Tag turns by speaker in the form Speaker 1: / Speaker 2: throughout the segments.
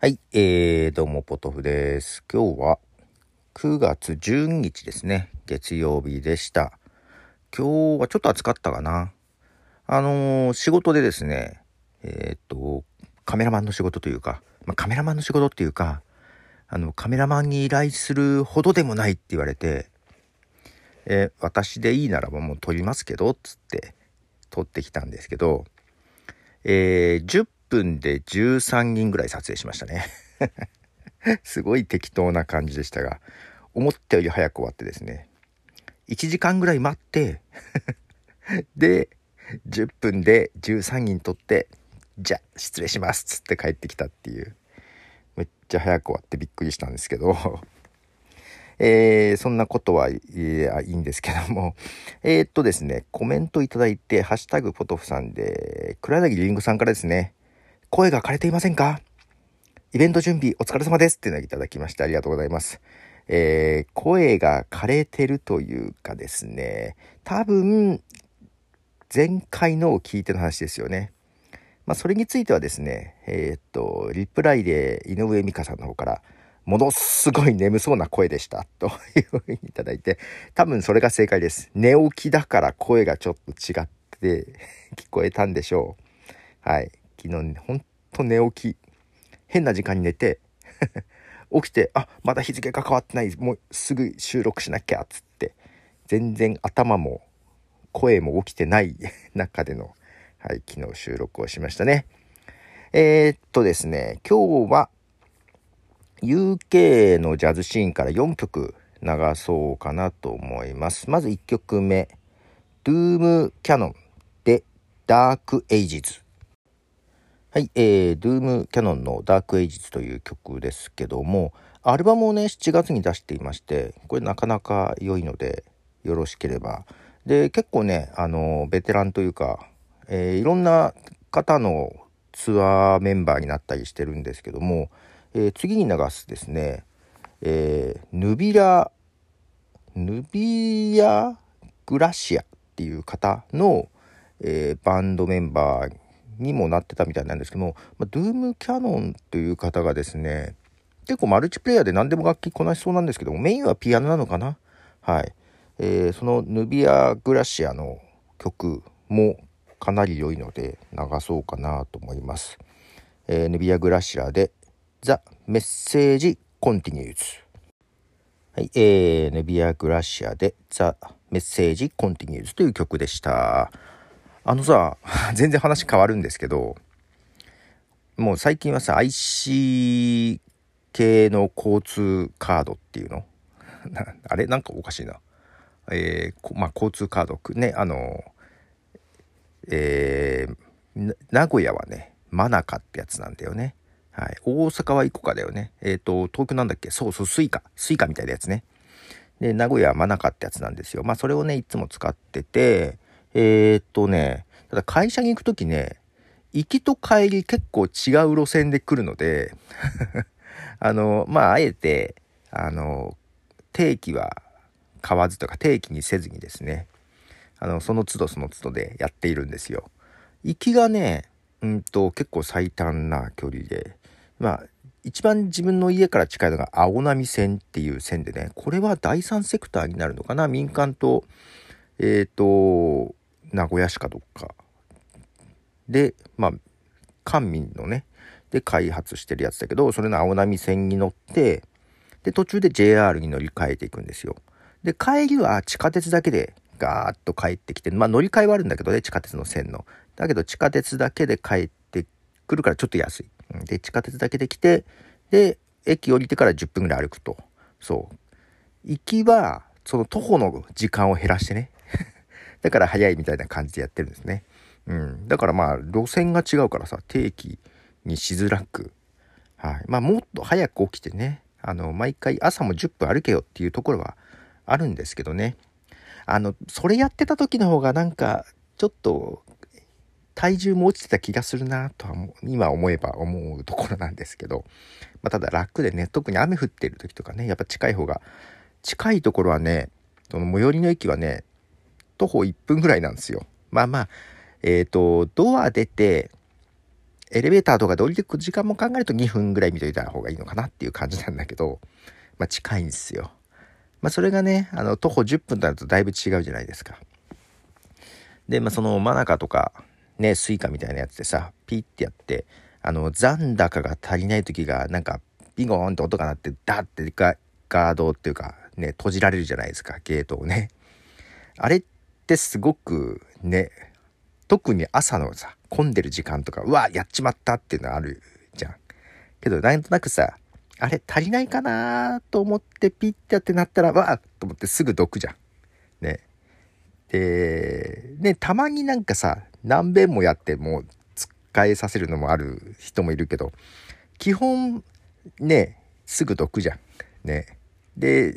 Speaker 1: はい、えー、どうも、ポトフです。今日は9月12日ですね。月曜日でした。今日はちょっと暑かったかな。あのー仕事でですね、えーっと、カメラマンの仕事というか、まあ、カメラマンの仕事っていうか、あの、カメラマンに依頼するほどでもないって言われて、えー私でいいならばもう撮りますけど、つって撮ってきたんですけど、えー10分で13人ぐらい撮影しましたね。すごい適当な感じでしたが、思ったより早く終わってですね、1時間ぐらい待って、で、10分で13人撮って、じゃ失礼しますっつって帰ってきたっていう、めっちゃ早く終わってびっくりしたんですけど、えーそんなことはいいやいいんですけども、えーっとですね、コメントいただいて、ハッシュタグポトフさんで、黒柳りんごさんからですね、声が枯れていませんか？イベント準備お疲れ様ですっていうのをいただきましてありがとうございます。えー声が枯れてるというかですね、多分、前回のを聞いての話ですよね。まあ、それについてはですね、えーっと、リプライで井上美香さんの方から、ものすごい眠そうな声でした。と いうふうにいただいて、多分それが正解です。寝起きだから声がちょっと違って聞こえたんでしょう。はい。昨日ね、ほんと寝起き。変な時間に寝て、起きて、あ、まだ日付が変わってない。もうすぐ収録しなきゃっ、つって。全然頭も声も起きてない 中での、はい、昨日収録をしましたね。えー、っとですね、今日は UK のジャズシーンから4曲流そうかなと思います。まず1曲目、Doom Canon で Dark Ages。はい、えー、Doom Canon の Dark Ages という曲ですけども、アルバムをね、7月に出していまして、これなかなか良いので、よろしければ。で、結構ね、あの、ベテランというか、えーいろんな方のツアーメンバーになったりしてるんですけども、えー次に流すですね、えーヌビラ、ヌビアグラシアっていう方の、えーバンドメンバーにもなってたみたいなんですけども、まあ、ドゥームキャノンという方がですね、結構マルチプレイヤーで何でも楽器こなしそうなんですけども、メインはピアノなのかな？はい。えーそのヌビアグラシアの曲もかなり良いので流そうかなと思います。えーヌビアグラシアで The Message Continues。はい、えー、ネビアグラシアで The Message Continues という曲でした。あのさ、全然話変わるんですけど、もう最近はさ、IC 系の交通カードっていうの？あれ？なんかおかしいな。えーまあ、交通カードね、あの、えー名古屋はね、マナカってやつなんだよね。はい。大阪はイコカだよね。えっ、と、東京なんだっけ？そうそう、スイカ。スイカみたいなやつね。で、名古屋はマナカってやつなんですよ。まあ、それをね、いつも使ってて、えーっとね、ただ会社に行くときね、行きと帰り結構違う路線で来るので、あの、まあ、あえて、あの、定期は買わずとか定期にせずにですね、あの、その都度その都度でやっているんですよ。行きがね、うんと、結構最短な距離で、まあ、一番自分の家から近いのが青波線っていう線でね、これは第三セクターになるのかな民間と、えっ、と、名古屋市かどっか。で、まあ、官民のね、で開発してるやつだけど、それの青波線に乗って、で、途中で JR に乗り換えていくんですよ。で、帰りは地下鉄だけでガーッと帰ってきて、まあ乗り換えはあるんだけどね、地下鉄の線の。だけど地下鉄だけで帰ってくるからちょっと安い。で、地下鉄だけで来て、で、駅降りてから10分ぐらい歩くと。そう。行きは、その徒歩の時間を減らしてね。だから早いみたいな感じでやってるんですね。うん。だからまあ、路線が違うからさ、定期にしづらく。はい。まあ、もっと早く起きてね、あの、毎回朝も10分歩けよっていうところはあるんですけどね。あの、それやってた時の方がなんか、ちょっと、体重も落ちてた気がするなとは今思えば思うところなんですけど、まあ、ただ楽でね特に雨降ってる時とかねやっぱ近い方が近いところはねその最寄りの駅はね徒歩1分ぐらいなんですよまあまあえっ、とドア出てエレベーターとかで降りてく時間も考えると2分ぐらい見といた方がいいのかなっていう感じなんだけど、まあ近いんですよ。まあそれがね、あの、徒歩10分となるとだいぶ違うじゃないですか。で、まあそのマナカとか、ね、スイカみたいなやつでさ、ピッてやって、あの、残高が足りない時が、なんか、ビゴーンって音が鳴って、ダッてガガードっていうか、ね、閉じられるじゃないですか、ゲートをね。あれってすごくね、特に朝のさ、混んでる時間とか、うわ、やっちまったっていうのあるじゃん。けど、なんとなくさ、あれ足りないかなと思ってピッてやってなったら、わっと思ってすぐどくじゃん。ね。で、ね、たまになんかさ、何遍もやってもう使えさせるのもある人もいるけど、基本、ね、すぐどくじゃん。ね。で、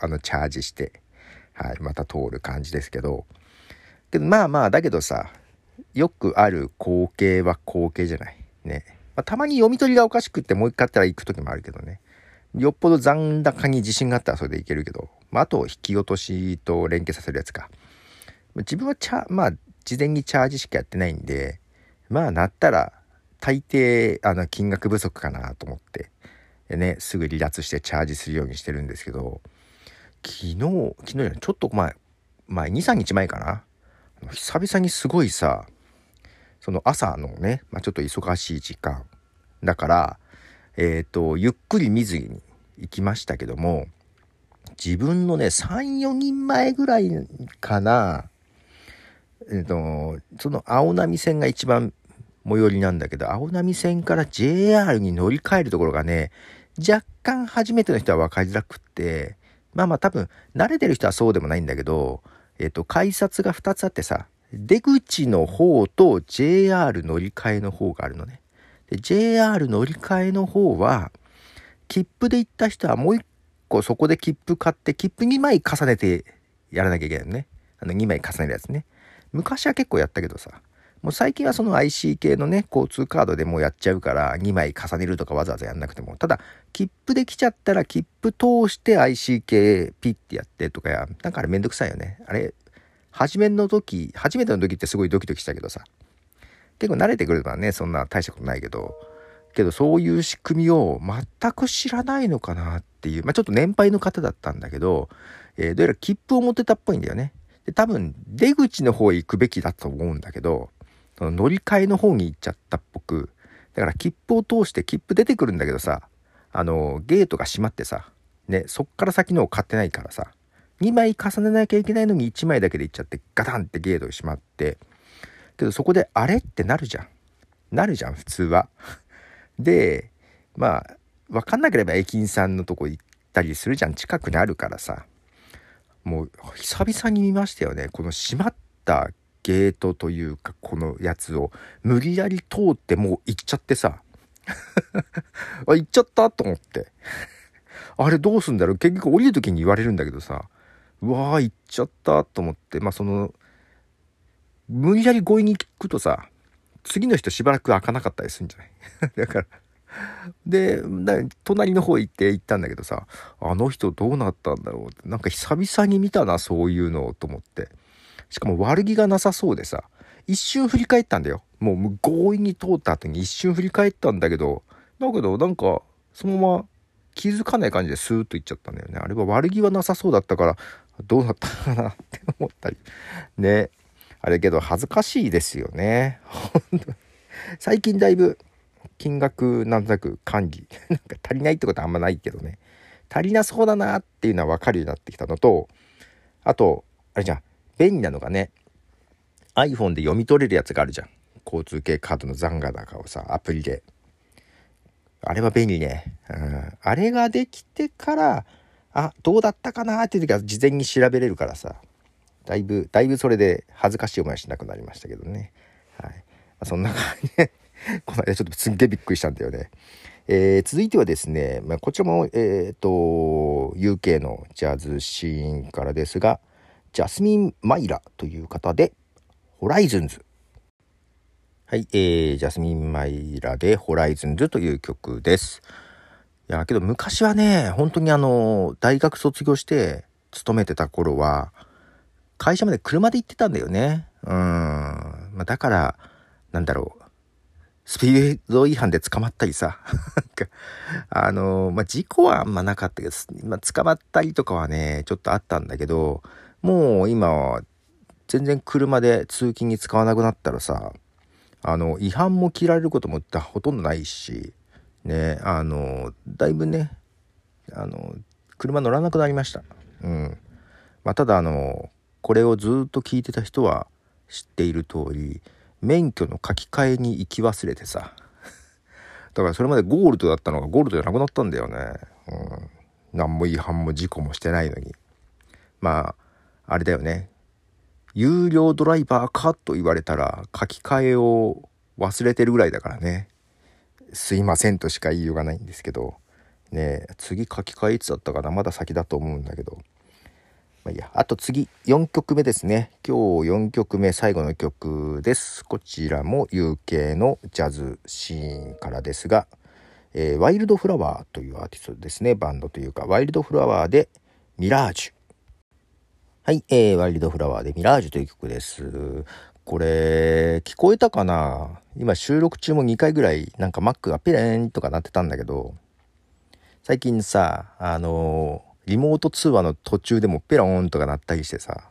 Speaker 1: あの、チャージして、はい、また通る感じですけど、けどまあまあ、だけどさ、よくある光景は光景じゃない。ね。まあ、たまに読み取りがおかしくってもう一回あったら行く時もあるけどね。よっぽど残高に自信があったらそれでいけるけど、まあ、あと引き落としと連携させるやつか。自分はチャ、まあ、事前にチャージしかやってないんで、まあ、なったら、大抵、あの、金額不足かなと思って、ね、すぐ離脱してチャージするようにしてるんですけど、昨日、昨日じゃない、ちょっと前、前、2、3日前かな。久々にすごいさ、その朝のね、まあ、ちょっと忙しい時間。だから、えっ、ー、と、ゆっくり見ずに行きましたけども、自分のね、3、4人前ぐらいかな、えっ、ー、と、その青波線が一番最寄りなんだけど、青波線から JR に乗り換えるところがね、若干初めての人は分かりづらくって、まあまあ多分慣れてる人はそうでもないんだけど、えっ、と、改札が2つあってさ、出口の方と JR 乗り換えの方があるのね。で、JR 乗り換えの方は、切符で行った人はもう一個そこで切符買って、切符2枚重ねてやらなきゃいけないのね。あの2枚重ねるやつね。昔は結構やったけどさ、もう最近はその IC 系のね、交通カードでもうやっちゃうから、2枚重ねるとかわざわざやんなくても。ただ、切符で来ちゃったら、切符通して IC 系ピッてやってとかや、なんかあれめんどくさいよね。あれ、初めの時、初めての時ってすごいドキドキしたけどさ。結構慣れてくればね、そんな大したことないけど、けどそういう仕組みを全く知らないのかなっていう、まあちょっと年配の方だったんだけど、えー、どうやら切符を持ってたっぽいんだよね。で、多分出口の方へ行くべきだと思うんだけど、その乗り換えの方に行っちゃったっぽく、だから切符を通して切符出てくるんだけどさ、あの、ゲートが閉まってさ、ね、そっから先のを買ってないからさ、2枚重ねなきゃいけないのに1枚だけで行っちゃってガタンってゲートが閉まってけどそこであれってなるじゃん。なるじゃん普通は。でまあ分かんなければ駅員さんのとこ行ったりするじゃん。近くにあるからさ。もう久々に見ましたよね。この閉まったゲートというかこのやつを無理やり通ってもう行っちゃってさ。あ行っちゃったと思って。あれどうすんだろう。結局降りる時に言われるんだけどさ。うわー行っちゃったと思って。まあその無理やり強引に聞くとさ次の人しばらく開かなかったりするんじゃない？だから。で隣の方行って行ったんだけどさあの人どうなったんだろうって。なんか久々に見たなそういうのをと思って。しかも悪気がなさそうでさ一瞬振り返ったんだよもう強引に通った後に一瞬振り返ったんだけどだけどなんかそのまま気づかない感じでスーッといっちゃったんだよねあれは悪気はなさそうだったからどうなったかなって思ったり。ね。あれけど恥ずかしいですよね。最近だいぶ金額なんとなく管理 なんか足りないってことはあんまないけどね。足りなそうだなっていうのは分かるようになってきたのと、あと、あれじゃん、便利なのがね、iPhone で読み取れるやつがあるじゃん。交通系カードの残高をさ、アプリで。あれは便利ね。うん。あれができてから、あどうだったかな？っていう時は事前に調べれるからさだいぶだいぶそれで恥ずかしい思いはしなくなりましたけどねはい、まあ、そんな感じで この間ちょっとすんげえびっくりしたんだよねえー、続いてはですね、まあ、こちらも、えっ、ー、と UK のジャズシーンからですがジャスミン・マイラという方でホライズンズはい、えー、ジャスミン・マイラでホライズンズという曲です。いや、けど昔はね、本当にあの、大学卒業して勤めてた頃は、会社まで車で行ってたんだよね。うん。まあ、だから、なんだろう。スピード違反で捕まったりさ、あの、まあ、事故はあんまなかったけど、まあ、捕まったりとかはね、ちょっとあったんだけど、もう今全然車で通勤に使わなくなったらさ、あの、違反も切られることもほとんどないし、ね、あの、だいぶね、あの、車乗らなくなりました。うん。まあ、ただあの、これをずっと聞いてた人は知っている通り、免許の書き換えに行き忘れてさ だからそれまでゴールドだったのがゴールドじゃなくなったんだよねうん何も違反も事故もしてないのにまああれだよね有料ドライバーかと言われたら書き換えを忘れてるぐらいだからねすいませんとしか言いようがないんですけどね次書き換えいつだったかな？まだ先だと思うんだけどまあいいや。あと次、4曲目ですね。今日4曲目、最後の曲です。こちらも UK のジャズシーンからですが、えー、ワイルドフラワーというアーティストですね。バンドというか、ワイルドフラワーでミラージュ。はい、えー、ワイルドフラワーでミラージュという曲です。これ、聞こえたかな？今収録中も2回ぐらい、なんか Mac がピレーンとかなってたんだけど、最近さ、あのリモート通話の途中でもペローンとか鳴ったりしてさ、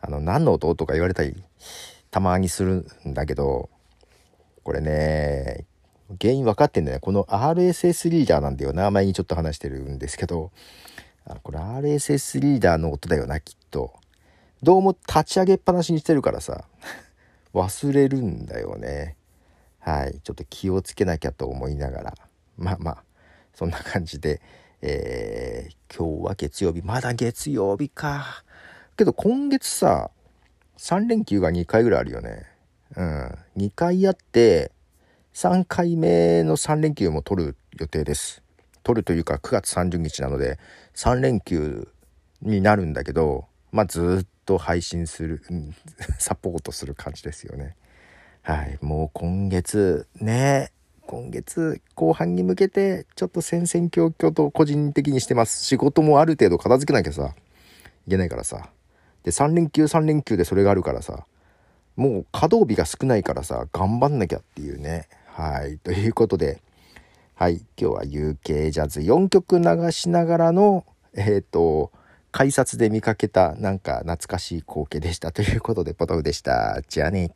Speaker 1: あの、何の音とか言われたり、たまにするんだけど、これね、原因分かってんだよね。この RSS リーダーなんだよな。前にちょっと話してるんですけど、あこれ RSS リーダーの音だよな、きっと。どうも立ち上げっぱなしにしてるからさ、忘れるんだよね。はい。ちょっと気をつけなきゃと思いながら。まあまあ、そんな感じで、えー、今日は月曜日。まだ月曜日か。けど今月さ、3連休が2回ぐらいあるよね。うん。2回あって、3回目の3連休も取る予定です。取るというか9月30日なので3連休になるんだけど、まあずっと配信する、サポートする感じですよね。はい。もう今月ね、今月後半に向けてちょっと戦々恐々と個人的にしてます。仕事もある程度片付けなきゃさ、いけないからさ。で、3連休3連休でそれがあるからさ、もう稼働日が少ないからさ、頑張んなきゃっていうね。はい。ということで、はい。今日は UK ジャズ4曲流しながらの、えっ、ー、と、改札で見かけたなんか懐かしい光景でしたということで、ポトフでした。じゃあね。